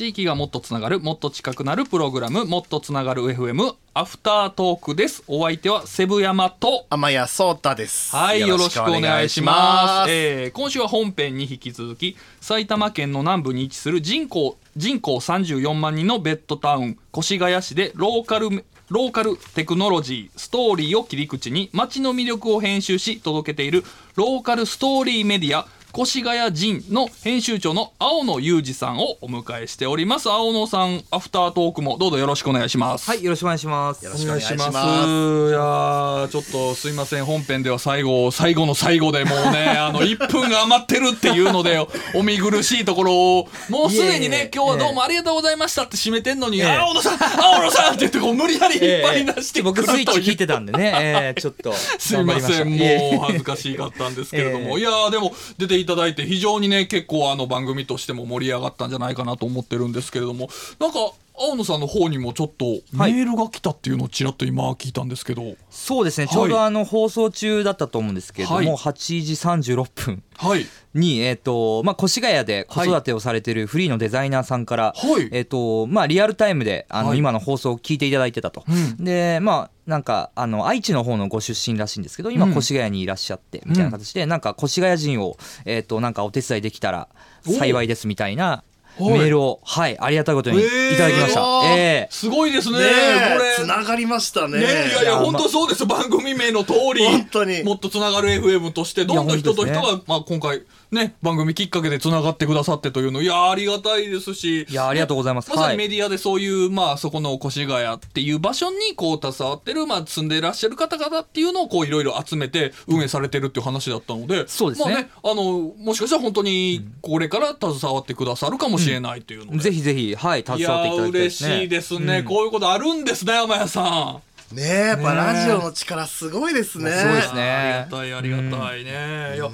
地域がもっとつながるもっと近くなるプログラムもっとつながる FM アフタートークです。お相手はセブヤマと。天谷壮太です。はいよろしくお願いします。えー今週は本編に引き続き埼玉県の南部に位置する人口人口34万人のベッドタウン越谷市でローカルローカルテクノロジーストーリーを切り口に街の魅力を編集し届けているローカルストーリーメディア越谷人の編集長の青野裕二さんをお迎えしております。青野さんアフタートークもどうぞよろしくお願いします。はい、よろしくお願いします。よろしくお願いします。いやーちょっとすいません。本編では最後最後の最後でもうね あの1分が余ってるっていうのでお見苦しいところをもうすでにね今日はどうもありがとうございましたって締めてんのに「ええ。青野さん青野さん!」って言ってこう無理やり引っ張り出して僕スイッチ聞いてたんでね、えー、ちょっと すいませんもう恥ずかしかったんですけれども、ええいやーでも出ていただいて非常にね結構あの番組としても盛り上がったんじゃないかなと思ってるんですけれども。なんか青野さんの方にもちょっとメはいールが来たっていうのをちらっと今聞いたんですけど。そうですね、はい。ちょうどあの放送中だったと思うんですけれども、はい。8時36分はい。に、えーとまあ、越谷で子育てをされてるフリーのデザイナーさんから、はい。えーとまあ、リアルタイムであの、はい。今の放送を聞いていただいてたと、うん。でまあなんかあの愛知の方のご出身らしいんですけど今うん。越谷にいらっしゃってみたいな形で、なんか越谷人を、えー、となんかお手伝いできたら幸いですみたいなおメールをはいありがたいことにいただきました。えー。えーすごいですね。これ。つながりましたね。ねいやいや本当そうです。番組名の通り本当に。もっとつながる FM としてどんどん人と人が、まあ、今回ね番組きっかけでつながってくださってというの。いやありがたいですし。いやありがとうございます。まさはい。にメディアでそういう、まあそこの越谷っていう場所にこう携わってる、まあ、住んでいらっしゃる方々っていうのをこういろいろ集めて運営されてるっていう話だったので、そうですね。まあねあのもしかしたら本当にこれから携わってくださるかもしれないというので、ぜひぜひはいい携わっていただきたいですね。しいですね、うんこういうことあるんですね山谷さん。ねえやっぱラジオの力すごいですね。すごいですね。ありがたいありがたいね。いや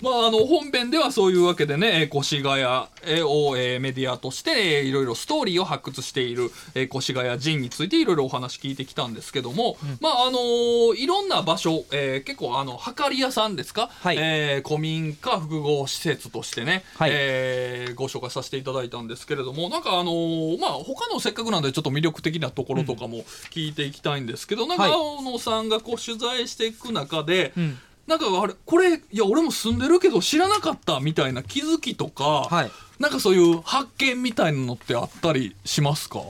まああの本編ではそういうわけでねえー越谷えーをえーメディアとしてえーいろいろストーリーを発掘しているえー越谷人についていろいろお話聞いてきたんですけども、まああのーいろんな場所、えー結構あのはかり屋さんですか、はい。えー古民家複合施設としてね、はい。えーご紹介させていただいたんですけれどもなんかあのーまあ他のせっかくなんでちょっと魅力的なところとかも聞いていきたいんですけど、なんかはい。青野さんがこう取材していく中で、うん。なんかあれこれいや俺も住んでるけど知らなかったみたいな気づきとか、はい。なんかそういう発見みたいなのってあったりしますか？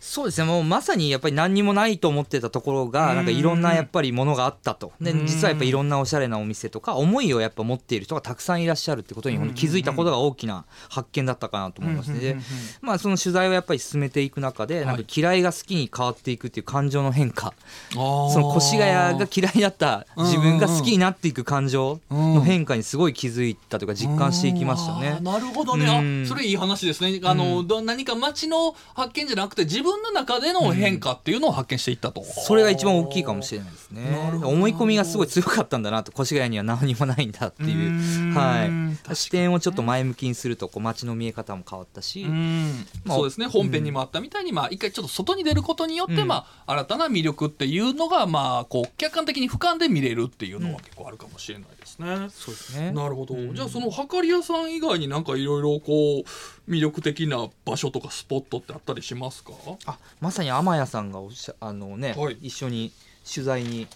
そうですね。もうまさにやっぱり何にもないと思ってたところがなんかいろんなやっぱりものがあったと。でうん実はやっぱりいろんなおしゃれなお店とか思いをやっぱ持っている人がたくさんいらっしゃるってことに気づいたことが大きな発見だったかなと思いますね。でまあその取材をやっぱり進めていく中でなんか嫌いが好きに変わっていくっていう感情の変化。その越谷が嫌いだった自分が好きになっていく感情の変化にすごい気づいたというか実感していきましたね。なるほどね、うん。あそれいい話ですね。あの、ど何か街の発見じゃなくて自分の中での変化っていうのを発見していったと、それが一番大きいかもしれないですね。思い込みがすごい強かったんだなと。越谷には何にもないんだっていう。うん。はい、視点をちょっと前向きにするとこう街の見え方も変わったし、うん。まあそうですね。本編にもあったみたいに、まあ、一回ちょっと外に出ることによって、うん。まあ、新たな魅力っていうのが、まあ、こう客観的に俯瞰で見れるっていうのは結構あるかもしれないですね。そうですね。なるほど、うん。じゃあそのはかり屋さん以外になんかいろいろこう魅力的な場所とかスポットってあったりしますか？あまさに天谷さんがおっしゃあのね、はい。一緒に取材に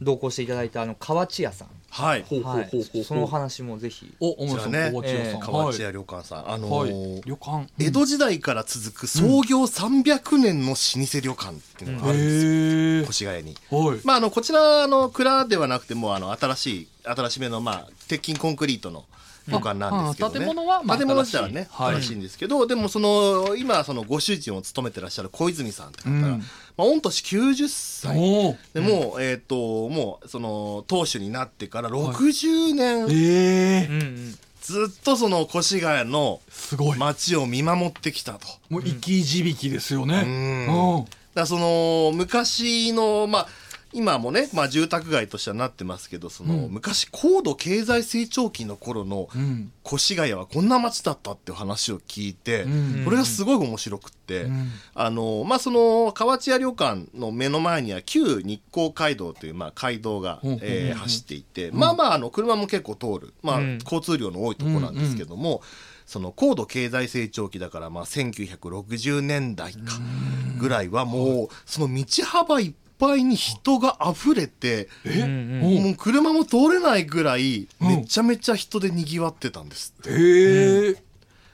同行していただいたあの河内屋さん、はい。はい。そのお話もぜひ。おおもさんこちらね河内屋さん、えー河内屋旅館さん、あのはい、ーはい、旅館。江戸時代から続く創業300年の老舗旅館っていうのがあるんですよ、へえ。越谷に。はい。まあ、あのこちらの蔵ではなくてもうあの新しい新しめの、まあ、鉄筋コンクリートの旅館なんですけどね。あ建物はまあ建物自体はね新しい。んですけど、でもその今そのご主人を務めてらっしゃる小泉さんって方が、うん。まあ、御年90歳。でもう、えっ、ともうその当主になってから60年、ええずっとその越谷のすごい。街を見守ってきたと。もう生き字引ですよね。うん。だその昔のまあ今もね、まあ、住宅街としてはなってますけどその、うん。昔高度経済成長期の頃のうん。越谷はこんな街だったっていう話を聞いて、うん。これがすごい面白くって、うん。あのまあその河内屋旅館の目の前には旧日光街道というまあ街道が、えー走っていて、まあまああの車も結構通る、まあうん。交通量の多いところなんですけども、その高度経済成長期だからまあ1960年代かぐらいはもうその道幅いっぱいに人が溢れてもう車も通れないぐらいうん。めちゃめちゃ人でにぎわってたんですって。えー。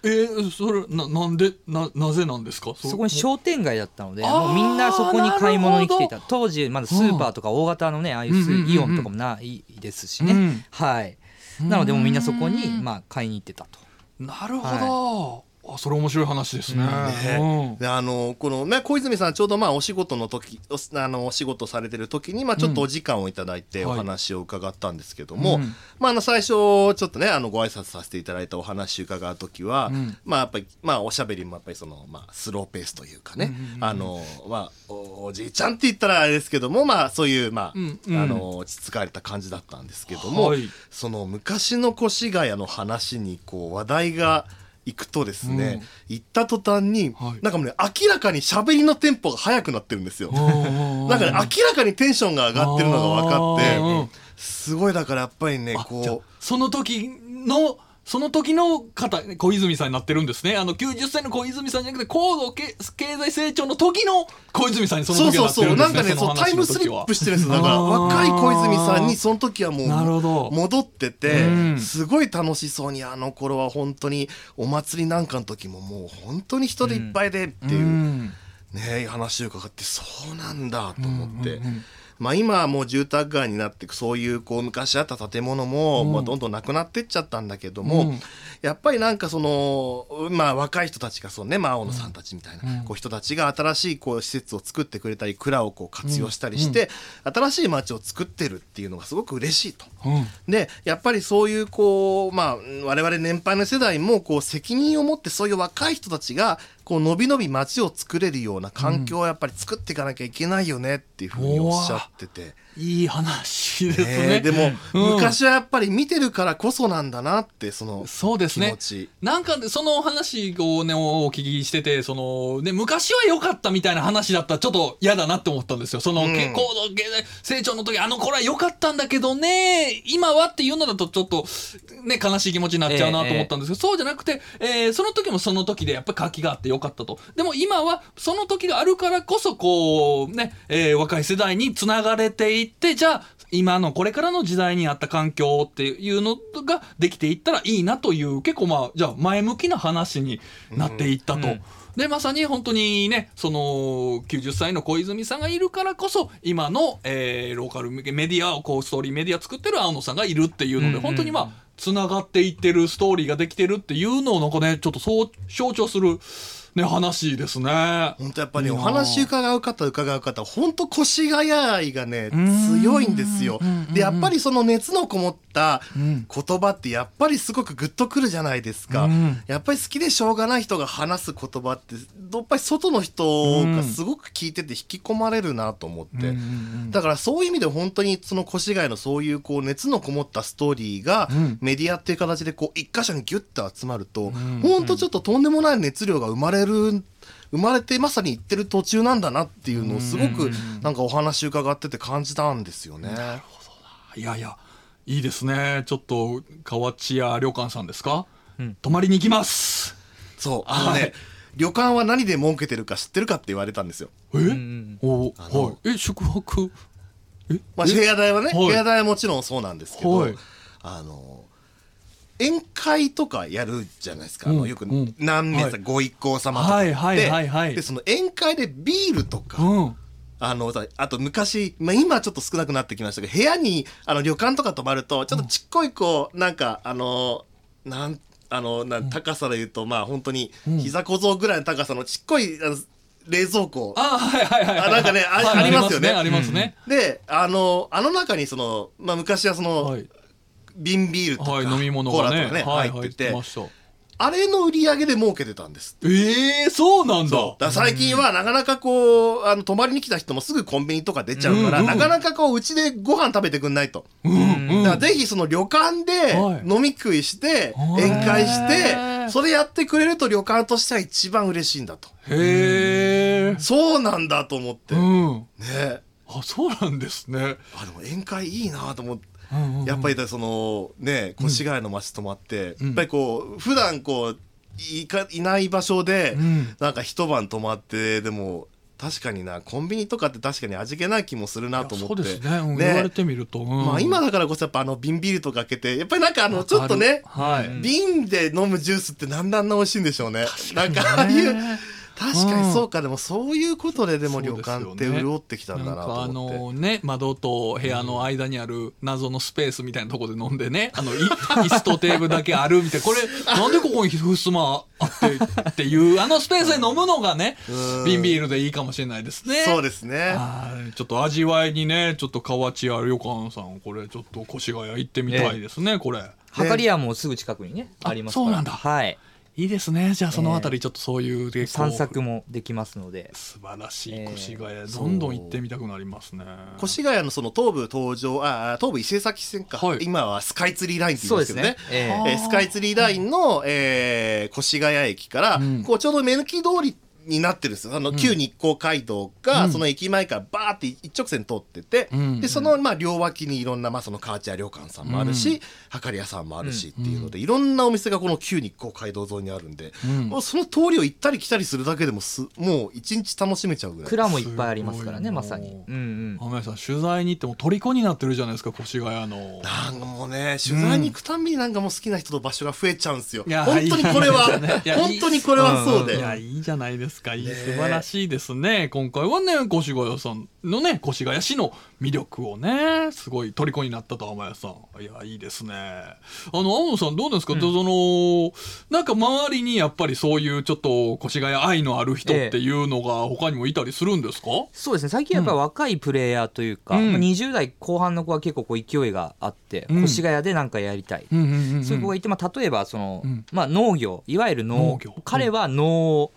えーそれななんでななぜなんですか？そこに商店街だったのでもうみんなそこに買い物に来ていなた当時まだスーパーとか大型のねああいうイオンとかもないですしね、うん。はい。なのでもうみんなそこにうん。まあ買いに行ってたと。なるほど、あそれ面白い話ですね。ね。であのこのね小泉さんちょうどまあお仕事の時おあのお仕事されてる時にまあちょっとお時間をいただいてうんお話を伺ったんですけども、うん。まああの最初ちょっとねあのご挨拶させていただいたお話伺う時は、うん。まあやっぱりまあおしゃべりもやっぱりそのまあスローペースというかね、うんうんうん。あのまあおおじいちゃんって言ったらあれですけどもまあそういうまあ、うんうん。あの落ち着かれた感じだったんですけども、はい。その昔の越谷の話にこう話題が行くとですね、行った途端に、はい。なんかもうね明らかに喋りのテンポが速くなってるんですよ。な なんかね明らかにテンションが上がってるのが分かってすごいだからやっぱりねこその時のその時の方小泉さんになってるんですね。あの90歳の小泉さんじゃなくて高度経経済成長の時の小泉さんにその時うそうそう。はなってるんですねそうなんかねそうのタイムスリップしてるんですよだから若い小泉さんにその時はもなるほど。う戻っててうん。すごい楽しそうにあの頃は本当にお祭りなんかの時ももう本当に人でいっぱいでっていううん。ね話を伺ってそうなんだと思って。うんうんうんまあ、今はもう住宅街になってそういうこう昔あった建物も、うん。まあ、どんどんなくなってっちゃったんだけども、うん。やっぱりなんかその、まあ、若い人たちがそうね、まあ、青野さんたちみたいな、うん。こう人たちが新しいこう施設を作ってくれたり蔵をこう活用したりして、新しい街を作ってるっていうのがすごく嬉しいと。うん。でやっぱりそういうこうまあ我々年配の世代もこう責任を持ってそういう若い人たちがこう伸び伸び街を作れるような環境をやっぱり作っていかなきゃいけないよねっていうふうにおっしゃってて。いい話ですね。ねでも、うん。昔はやっぱり見てるからこそなんだなってそのそうですね。気持ち。なんかねその話をねお聞きしててその、ね、昔は良かったみたいな話だったらちょっと嫌だなって思ったんですよ。その、うん。経済成長の時あの頃は良かったんだけどね今はっていうのだとちょっと、ね、悲しい気持ちになっちゃうなと思ったんですけど、そうじゃなくて、えーその時もその時でやっぱり活気があって良かったと。でも今はその時があるからこそこうね、えー若い世代につながれていってじゃあ今のこれからの時代にあった環境っていうのができていったらいいなという結構まあじゃあ前向きな話になっていったと。うんでまさに本当にねその90歳の小泉さんがいるからこそ今の、えーローカルメディアをこうストーリーメディア作ってる青野さんがいるっていうので、うんうん本当にまあつながっていってるストーリーができてるっていうのをなんかねちょっとそう象徴する、ね、話ですね。本当やっぱり、ね、お話伺う方伺う方本当越谷愛がねん強いんですよ。でやっぱりその熱のこもったうん言葉ってやっぱりすごくグッとくるじゃないですか。うんやっぱり好きでしょうがない人が話す言葉ってやっぱり外の人がすごく聞いてて引き込まれるなと思って。うんだからそういう意味で本当にその越谷のそういうこう熱のこもったストーリーがうんメディアっていう形でこう一箇所にギュッと集まるとん本当ちょっととんでもない熱量が生まれる生まれてまさに行ってる途中なんだなっていうのをすごくなんかお話伺ってて感じたんですよね。いやいやいいですね。ちょっと河内屋旅館さんですか、うん。泊まりに行きます。そう。あのね、はい旅館は何で儲けてるか知ってるかって言われたんですよ。え、んおはい。え宿泊？え？まあ、部屋代はね、はい。部屋代はもちろんそうなんですけど、はい。あの宴会とかやるじゃないですか、あうんのよくうん。何名さ、はい。ご一行様とかって、はいはいはいはい。でその宴会でビールとか、うんあのさあと昔、まあ、今はちょっと少なくなってきましたけど部屋にあの旅館とか泊まるとちょっとちっこいこうなんかあのなんあのなん高さで言うとまあ本当にうん。膝小僧ぐらいの高さのちっこいあの冷蔵庫。あはいはいはいはいあなんかねあはいありますよね。ありますねであのあの中にその、まあ、昔はその、はい。瓶ビールとか、はい飲み物コーラがねとかね、はい入ってて、ましたあれの売り上げで儲けてたんです。ええそうなんだ。だから最近はなかなかこうあの泊まりに来た人もすぐコンビニとか出ちゃうから、うんうん。なかなかこううちでご飯食べてくんないと、うんうん。だからぜひその旅館ではい。飲み食いしてはい。宴会しへてー。それやってくれると旅館としては一番嬉しいんだと。へえそうなんだと思って、うん。ね。あそうなんですね。あでも宴会いいなと思ってやっぱりそのね越谷の街泊まって、うん。やっぱりこう普段こういかいない場所で、うん。なんか一晩泊まってでも確かになコンビニとかって確かに味気ない気もするなと思って。そうですね、うんね。言われてみると、うん。まあ今だからこそやっぱあの瓶ビールとか開けてやっぱりなんかあのちょっとねはい、で飲むジュースってなんであんな美味しいんでしょうね。なんかああいうね確かにそうか、でもそういうことででも旅館って潤ってきたんだなとなんかあ思って。のね窓と部屋の間にある謎のスペースみたいなところで飲んでね あのい椅子とテーブルだけあるみたいな。これ なんでここにふすまあってっていうあのスペースで飲むのがねうん。瓶ビールでいいかもしれないですね。そうですね。はい。ちょっと味わいにねちょっと河内ある横浜さんこれちょっと越谷行ってみたいですね、これ。はかり屋もすぐ近くにねあありますから。そうなんだ。はいいいですね。じゃあそのあたりちょっとそういうでこう。散策もできますので。素晴らしいえー。越谷、どんどん行ってみたくなりますね。越谷のその東武東上ああ東武伊勢崎線か、はい。今はスカイツリーラインって言うまですすね。けどね。えええー。スカイツリーラインの、えー越谷駅から、うん。こうちょうど目抜き通りになってるんですよ。あの、旧日光街道が、うん。その駅前からバーって一直線通ってて、うん。でそのまあ両脇にいろんな、まあ、その河内屋旅館さんもあるし、はかり屋さんもあるしっていうので、いろんなお店がこの旧日光街道沿いにあるんで、うん。もうその通りを行ったり来たりするだけでもすもう一日楽しめちゃうぐらい。蔵もいっぱいありますからねまさに。うんうん。浜谷さん取材に行っても虜になってるじゃないですか越谷の。なんかもうね取材に行くたんびになんかもう好きな人と場所が増えちゃうんですよ。いや本当にこれは、本当にこれはそうで。いやいいじゃないですか？いい、ね素晴らしいですね。今回はね越谷さんのね越谷市の魅力をねすごい虜になったと浜谷さん。いやいいですね。あの青野さんどうですか、そのなんか周りにやっぱりそういうちょっと越谷愛のある人っていうのが他にもいたりするんですか、そうですね。最近やっぱり若いプレイヤーというか、うん。まあ20代後半の子は結構こう勢いがあって、うん。越谷で何かやりたい、うんうんうんうんそういう子がいて、まあ、例えばその、うん。まあ、農業いわゆる農農業。彼は農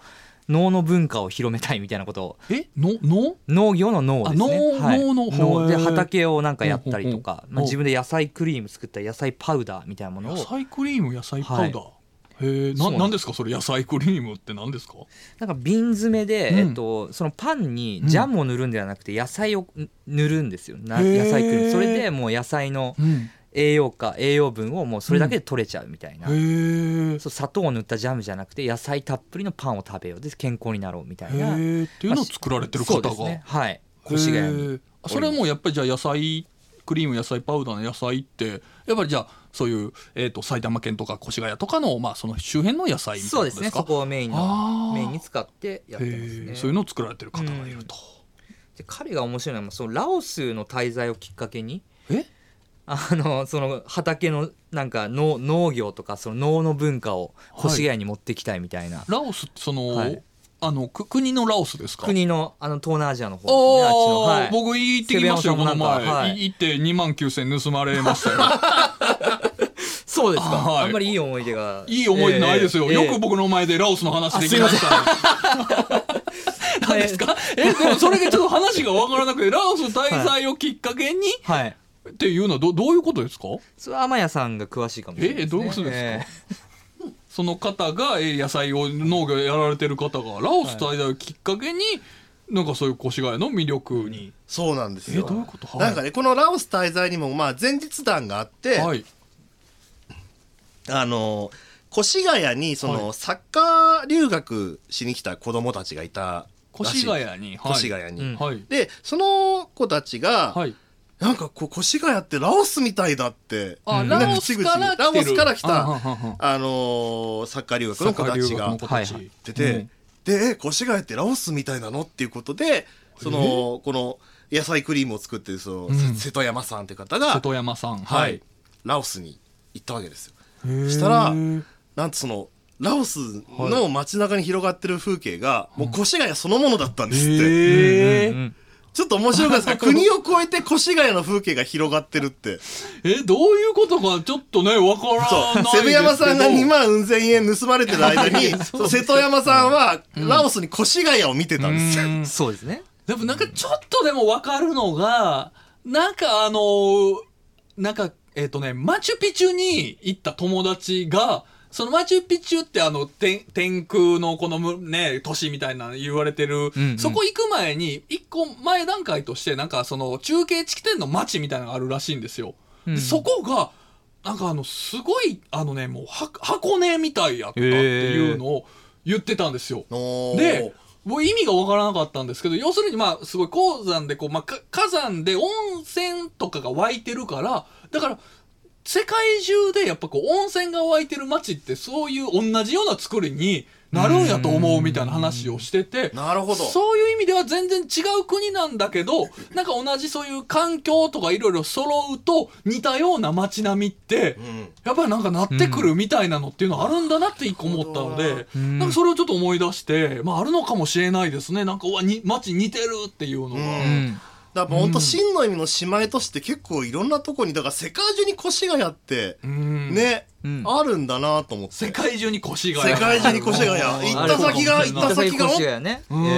農の文化を広めたいみたいなこと。をえ？のの農業の農ですね。あ農はい。農の方農で畑をなんかやったりとか、うんうんうんまあ、自分で野菜クリーム作ったり野菜パウダーみたいなものを。野菜クリーム野菜パウダー、へえそうなんななんですかそれ？野菜クリームって何ですか？なんか瓶詰めで、うん。えっと、そのパンにジャムを塗るんではなくて野菜を塗るんですよ。なへー。野菜クリーム。それでもう野菜のうん栄養価栄養分をもうそれだけで取れちゃうみたいな、へえそう砂糖を塗ったジャムじゃなくて野菜たっぷりのパンを食べよう。で健康になろうみたいな。っていうのを作られてる方が、そうですねはい。越谷それはもうやっぱりじゃあ野菜クリーム野菜パウダーの野菜ってやっぱりじゃあそういう、えー、と埼玉県とか越谷とかの,、まあその周辺の野菜みたいそうですね。そこをメインのメインに使ってやってますへねー。そういうのを作られてる方がいると、で彼が面白いのはそのラオスの滞在をきっかけにえ？あのその畑のなんか農農業とかその農の文化を越谷に持ってきたいみたいな、ラオスってその、はい。あのく国のラオスですか？国のあの東南アジアの方。おですねあはい、僕行ってきましたよこの前、はい。い行って2万9000盗まれましたよ。そうですか、はい。あんまりいい思い出が。いい思い出ないですよ、ええよく僕の前でラオスの話できました 何ですか？えでもそれがちょっと話が分からなくてラオス滞在をきっかけに、はいっていうのはどどういうことですか？それは天谷さんが詳しいかもしれないです、ね、えどういうことですか？えその方がえー野菜を農業やられてる方がラオス滞在をきっかけに、なんかそういう越谷の魅力に、そうなんですえよ。どういうこと、なんかねこのラオス滞在にもまあ前日談があって、はい。あの越谷にその、はい。サッカー留学しに来た子供たちがいたらしい。越谷に、はい、越谷に。うん。はい。でその子たちが、はいなんかこう越谷ってラオスみたいだって。あ、うん。ラオスから来てる。ラオスから来た。あはんはあのーサッカー留学の子たちがはい出て、うんでえ越谷ってラオスみたいなのっていうことでそのこの野菜クリームを作ってるその、うん。瀬戸山さんって方が瀬、戸山さん。はい。ラオスに行ったわけですよ。したらなんとそのラオスの街中に広がってる風景が、もう越谷そのものだったんですって、へー。うんうんちょっと面白くないですか？国を越えて越谷の風景が広がってるって。えどういうことかちょっとねわからないですけど。そう。セブ山さんが2万うん千円盗まれてる間に そう瀬戸山さんはラオスに越谷を見てたんですよ、うん。そうですね。でもなんかちょっとでも分かるのがなんかあのなんかえっ、とねマチュピチュに行った友達がそのマチュピチュってあの天天空のこのむね都市みたいな言われてる、うんうん。そこ行く前に一個前段階としてなんかその中継地点の街みたいなのがあるらしいんですよ。うん。そこがなんかあのすごいあのねもうは箱根みたいやったっていうのを言ってたんですよ。おー。でもう意味がわからなかったんですけど要するにまあすごい鉱山でこう、まあ、か火山で温泉とかが湧いてるからだから世界中でやっぱこう温泉が湧いてる街ってそういう同じような作りになるんやと思うみたいな話をしててなるほど。そういう意味では全然違う国なんだけどなんか同じそういう環境とかいろいろ揃うと似たような街並みってうん。やっぱりなんかなってくるみたいなのっていうのあるんだなって一個思ったので、うん。なんかそれをちょっと思い出して、まああるのかもしれないですね。なんかうわに街似てるっていうのが。だから本当真の意味の姉妹都市って結構いろんなとこにだから世界中に越谷ってうん。ね、うん。あるんだなと思って。世界中に越谷。世界中に越谷うん行った先が行った先が越谷ね、うん。えー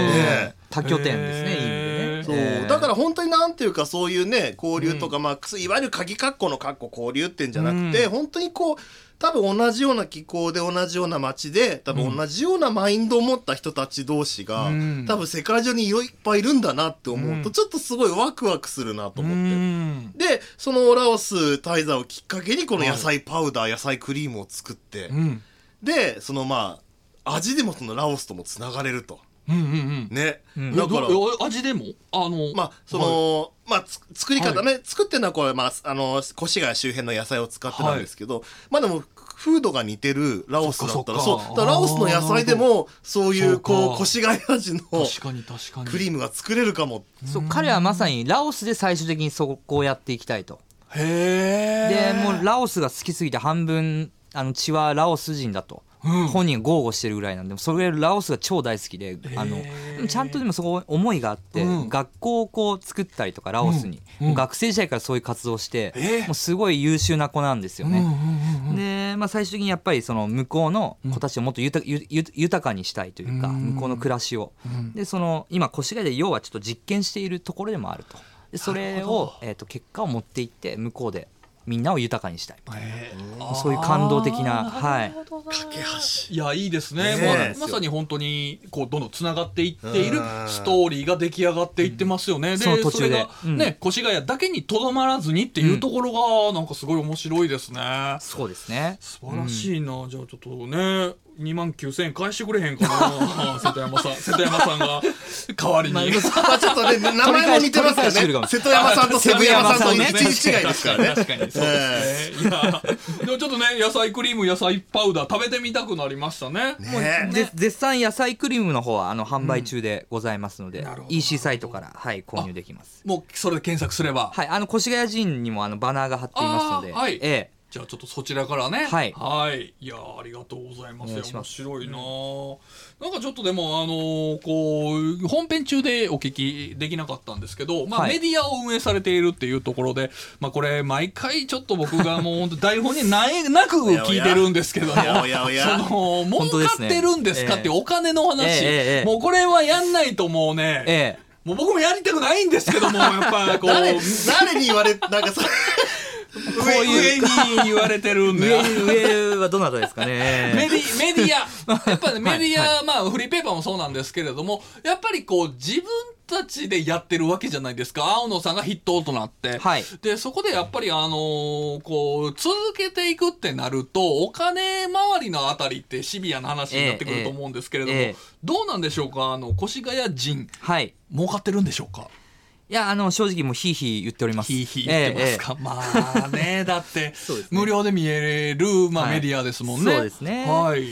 ね。多拠点ですね、いい意味でね。そう、えー。だから本当になんていうかそういうね交流とか、まあいわゆる鍵括弧の括弧交流ってんじゃなくて、うん。本当にこう多分同じような気候で同じような街で多分同じようなマインドを持った人たち同士が、うん。多分世界中にいっぱいいるんだなって思うと、うん。ちょっとすごいワクワクするなと思って。うん。でそのラオス滞在をきっかけにこの野菜パウダー、野菜クリームを作って、うん。でそのまあ味でもそのラオスともつながれるとうんうんうん。ね、うん。だから。味でも？あのまあその、まあつ作り方ね、作ってるのはこれまああの越谷周辺の野菜を使ってなんですけど、まあでも風土が似てるラオスだったらそうだからラオスの野菜でもそういそうこう越谷味の確かに確かに。クリームが作れるかも。そう彼はまさにラオスで最終的にそこをやっていきたいと。へえ。でもうラオスが好きすぎて半分あの血はラオス人だと、うん本人が豪語してるぐらいなんでそれラオスが超大好きであのでもちゃんとでもそこ思いがあって、うん。学校をこう作ったりとかラオスに、学生時代からそういう活動をして、えー。もうすごい優秀な子なんですよね。で、まあ、最終的にやっぱりその向こうの子たちをもっと豊かにしたいというか、うん。向こうの暮らしを、うん。でその今越谷で要はちょっと実験しているところでもあると。でそれをえー、と結果を持っていって向こうでみんなを豊かにしたいへー。そういう感動的なはい。架け橋。いやいいですね。ねえ。もうまさに本当にこうどんどんつながっていっているうん。ストーリーが出来上がっていってますよね、でその途中で。それがうん。ね、越谷だけにとどまらずにっていうところがなんかすごい面白いですね、そうですね。素晴らしいな、じゃあちょっとね2万9000円返してくれへんかな 瀬戸山さん。瀬戸山さんが代わりに、まあまあちょっとね名前も似てますからね。瀬戸山さんとセブ山さんと一日違いですからね。確かにですね、いやでもちょっとね野菜クリーム野菜パウダー食べてみたくなりましたね。ね。で絶賛野菜クリームの方はあの販売中でございますので、なるほど。EC サイトから、はい、購入できます。もうそれで検索すれば。はいあの越谷人にもあのバナーが貼っていますので、はい。えじゃあちょっとそちらからね。はい。はい。いやーありがとうございます。お願いします。面白いなー。なんかちょっとでもあのーこう本編中でお聞きできなかったんですけど、まあはい。メディアを運営されているっていうところで、まあ、これ毎回ちょっと僕がもう本当台本にないなく聞いてるんですけどもおやおやおやその儲かってるんですかっていうお金の話、ええええええ。もうこれはやんないともうね、ええ。もう僕もやりたくないんですけどもやっぱこう誰誰に言われなんかそれ上に言われてるんで上上はどなたですかね。メディメディア。やっぱりメディア、まあフリーペーパーもそうなんですけれどもやっぱりこう自分たちでやってるわけじゃないですか。青野さんが筆頭となって、はい。でそこでやっぱりあのーこう続けていくってなるとお金回りのあたりってシビアな話になってくると思うんですけれども、ええええ。どうなんでしょうか？あの越谷人はい。儲かってるんでしょうか？いやあの正直もうヒーヒー言っております。ひいひい言ってますか、まあねだって ね。無料で見える、まあはい。メディアですもんね。そうですね。はい。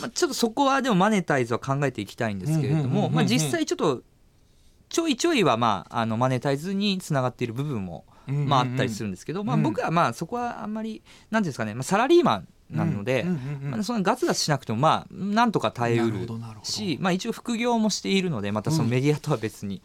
まあ、ちょっとそこはでもマネタイズは考えていきたいんですけれどもまあ実際ちょっとちょいちょいはまああのマネタイズにつながっている部分もまああったりするんですけど、まあ、うん。僕はまあそこはあんまりなんていうんですかね、まあ、サラリーマンなので、そのガツガツしなくてもまあなんとか耐えうなるし、まあ、一応副業もしているのでまたそのメディアとは別に。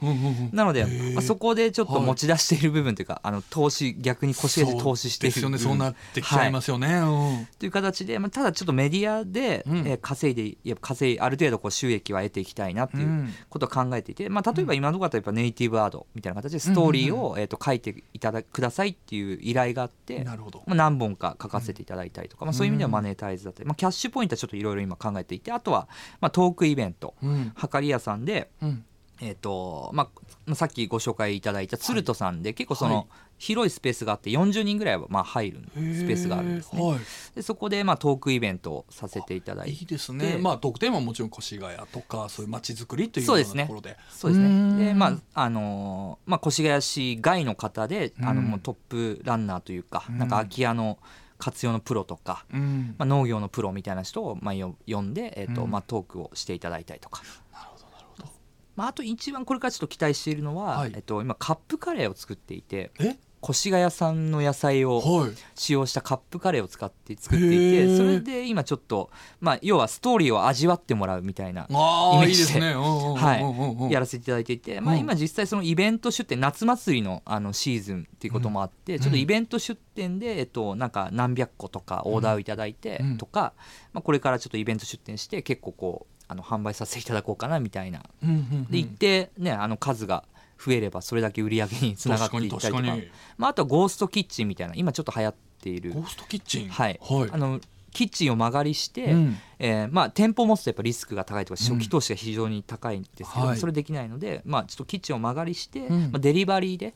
なので、まあ、そこでちょっと持ち出している部分というか、あの投資逆に腰で投資している。そうですよね。そうなってきちゃいますよね、という形で、まあ、ただちょっとメディアで、うん。えー稼いで稼いある程度こう収益は得ていきたいなっていううん。ことを考えていて、まあ、例えば今のところだとやっぱネイティブアードみたいな形でストーリーを、えー、と書いていただくださいっていう依頼があって。なるほど。まあ、何本か書かせていただいたりとか、まあ、そういう意味ではマネタイズだったり、まあ、キャッシュポイントはちょっといろいろ今考えていてあとは、まあ、トークイベントうん。はかり屋さんで、うん。えっ、とまあさっきご紹介いただいた鶴戸さんで、結構その、はい。広いスペースがあって40人ぐらいはまあ入るスペースがあるんですね。はい。でそこでまあトークイベントをさせていただいて。いいですね。まあ特典はもちろん越谷とかそういう街づくりというようなところで。そうですうーん。ねでまああのーまあ、越谷市外の方で、あのうんもうトップランナーというか、うん。なんか空き家の活用のプロとか、うん。まあ、農業のプロみたいな人をまあよ呼んで、えーとうんまあ、トークをしていただいたりとか、なるほどなるほど。まあ、あと一番これからちょっと期待しているのは、はいえっと、今カップカレーを作っていてえ？越谷産の野菜をはい。使用したカップカレーを使って作っていへてー。それで今ちょっと、まあ、要はストーリーを味わってもらうみたいなイメージでいですね。うんうんうんはいうんうん。やらせていただいていて、まあ、うん。今実際そのイベント出店夏祭りのあのシーズンっていうこともあって、ちょっとイベント出店で、えっと、なんか何百個とかオーダーをいただいてうん。とか、まあ、これからちょっとイベント出店して結構こうあの販売させていただこうかなみたいな。うんうんうん。で一定ねあの数が増えればそれだけ売り上げにつながっていったりとかまあ、あとはゴーストキッチンみたいな今ちょっと流行っているゴーストキッチン？はいはい。あのキッチンを間借りして、うんえーまあ、店舗を持つとやっぱリスクが高いとかうん初期投資が非常に高いんですけど、はいそれできないので、まあ、ちょっとキッチンを間借りして、うんまあ、デリバリーで、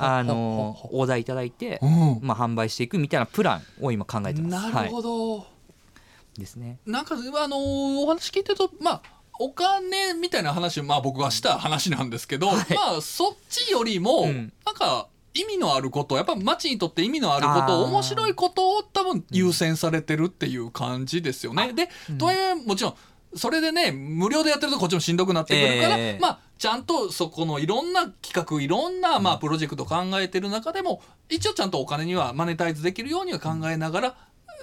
あのーオーダーいただいて、うんまあ、販売していくみたいなプランを今考えてます。なるほど。はい、ですね。なんかあのーお話聞いてるとまあお金みたいな話まあ僕はした話なんですけど、まあそっちよりも、うん。なんか意味のあることやっぱ町にとって意味のあること面白いことを多分優先されてるっていう感じですよね。で、うん。とはいえもちろんそれでね無料でやってるとこっちもしんどくなってくるから、ええまあちゃんとそこのいろんな企画いろんなまあプロジェクト考えてる中でも一応ちゃんとお金にはマネタイズできるようには考えながら、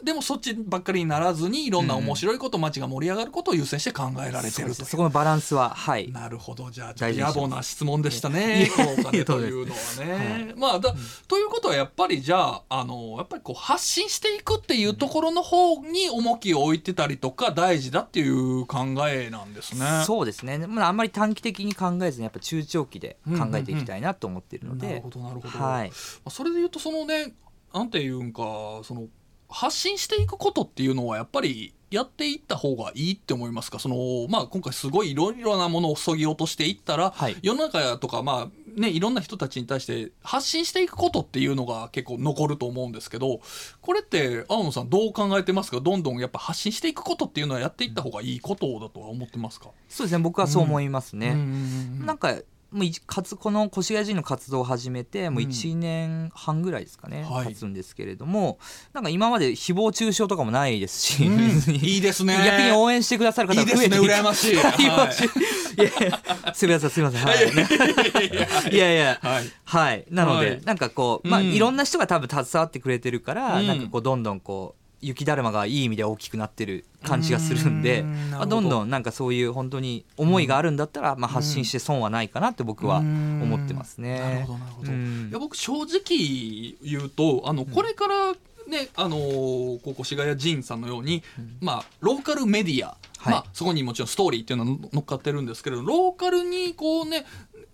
でもそっちばっかりにならずにいろんな面白いこと、街が盛り上がることを優先して考えられてるという。そこのバランスははい。なるほど。じゃあちょっと野暮な質問でしたいね。やお金というのはね。まあだ、ということはやっぱりじゃああのやっぱりこう発信していくっていうところの方に重きを置いてたりとか大事だっていう考えなんですね。そうですね、まあ、あんまり短期的に考えずにやっぱ中長期で考えていきたいなと思っているので、なるほどなるほど。はい、まあそれで言うとそのねなんていうんかその発信していくことっていうのはやっぱりやっていった方がいいって思いますか？その、まあ、今回すごいいろいろなものをそぎ落としていったら、はい。世の中とか、まあね、いろんな人たちに対して発信していくことっていうのが結構残ると思うんですけどこれって青野さんどう考えてますか？どんどんやっぱ発信していくことっていうのはやっていった方がいいことだとは思ってますか、そうですね。僕はそう思いますね。うんなんかもういかつこの越谷人の活動を始めてもううん1年半ぐらいですかね、はい。経つんですけれどもなんか今まで誹謗中傷とかもないですし、うん。いいですね。逆に応援してくださる方いいですね。が増えていく羨ましい。はい。中い。やいやすみませんすみません。はい。いやいや。はい。はい。なので、はい。なんかこうまあ、うん。いろんな人が多分携わってくれてるから、うん。なんかこうどんどんこう雪だるまがいい意味で大きくなってる感じがするんでうんまあ、どんどんなんかそういう本当に思いがあるんだったら、まあ、発信して損はないかなって僕は思ってますね。なるほどなるほど。うん。いや僕正直言うとあのこれからね、あのーここ越谷仁さんのように、まあローカルメディア、はい。まあそこにもちろんストーリーっていうのは乗っかってるんですけれどローカルにこうね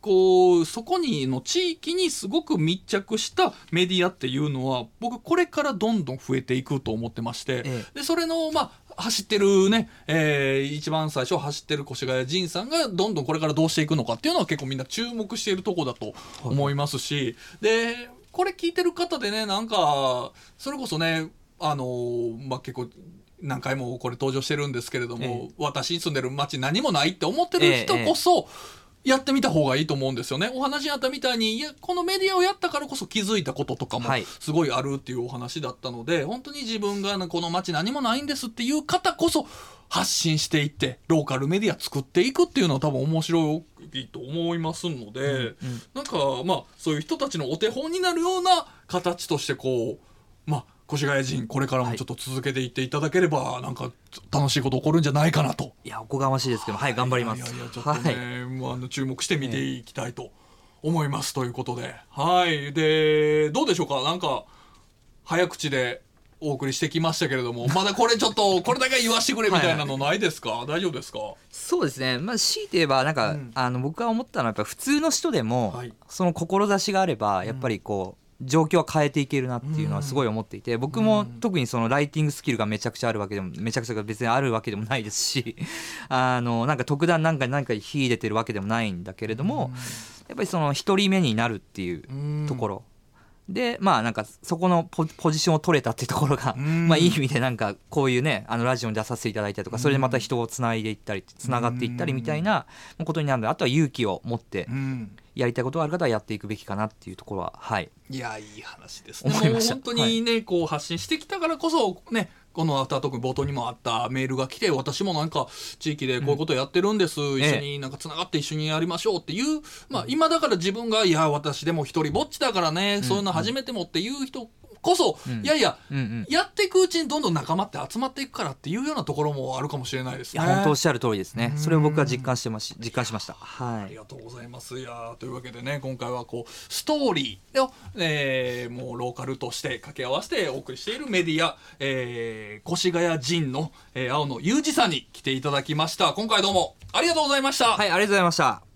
こうそこにの地域にすごく密着したメディアっていうのは僕これからどんどん増えていくと思ってまして、えでそれのまあ走ってるね、えー一番最初走ってる越谷仁さんがどんどんこれからどうしていくのかっていうのは結構みんな注目しているとこだと思いますし、でこれ聞いてる方でねなんかそれこそねあのーまあ結構何回もこれ登場してるんですけれども、え私に住んでる町何もないって思ってる人こそ、やってみた方がいいと思うんですよね。お話にあったみたいに、いや、このメディアをやったからこそ気づいたこととかもはいすごいあるっていうお話だったので、本当に自分がこの街何もないんですっていう方こそ発信していって、ローカルメディア作っていくっていうのは多分面白いと思いますので、なんかまあそういう人たちのお手本になるような形としてこう、まあ越谷人これからもちょっと続けていっていただければ、なんか楽しいこと起こるんじゃないかなと。いやおこがましいですけどはい頑張ります。いやいやちょっとね、はい。もうあの注目して見ていきたいと思います、ということで。はい。でどうでしょうか？なんか早口でお送りしてきましたけれども。まだこれちょっとこれだけ言わしてくれみたいなのないですか？大丈夫ですか？そうですね、まあ、強いて言えばなんか、うん。あの僕が思ったのはやっぱ普通の人でも、はい。その志があればやっぱりこう、状況は変えていけるなっていうのはすごい思っていて僕も特にそのライティングスキルがめちゃくちゃあるわけでもめちゃくちゃ別にあるわけでも ないですしあのなんか特段なんか何か秀でてるわけでもないんだけれどもやっぱりその一人目になるっていうところ。でまあなんかそこのポポジションを取れたっていうところが、まあいい意味でなんかこういうねあのラジオに出させていただいたりとかそれでまた人をつないでいったりつながっていったりみたいなことになるのであとは勇気を持ってやりたいことがある方はやっていくべきかなっていうところははい。いやいい話ですね。思いました。本当にね、こう発信してきたからこそねこのアフタートーク冒頭にもあったメールが来て私もなんか地域でこういうことやってるんです、一緒になん。かつながって一緒にやりましょうっていう、まあ今だから自分がいや私でも一人ぼっちだからね、そういうの初めてもっていう人こそ、んいやいや、うんうんやっていくうちにどんどん仲間って集まっていくからっていうようなところもあるかもしれないですね。本当おっしゃる通りですねそれを僕は実感してまし実感しましたはいありがとうございます。いやーというわけでね今回はこうストーリーを、えーもうローカルとして掛け合わせてお送りしているメディア、えー、越谷陣の、えー青野裕二さんに来ていただきました。今回どうもありがとうございました。はいありがとうございました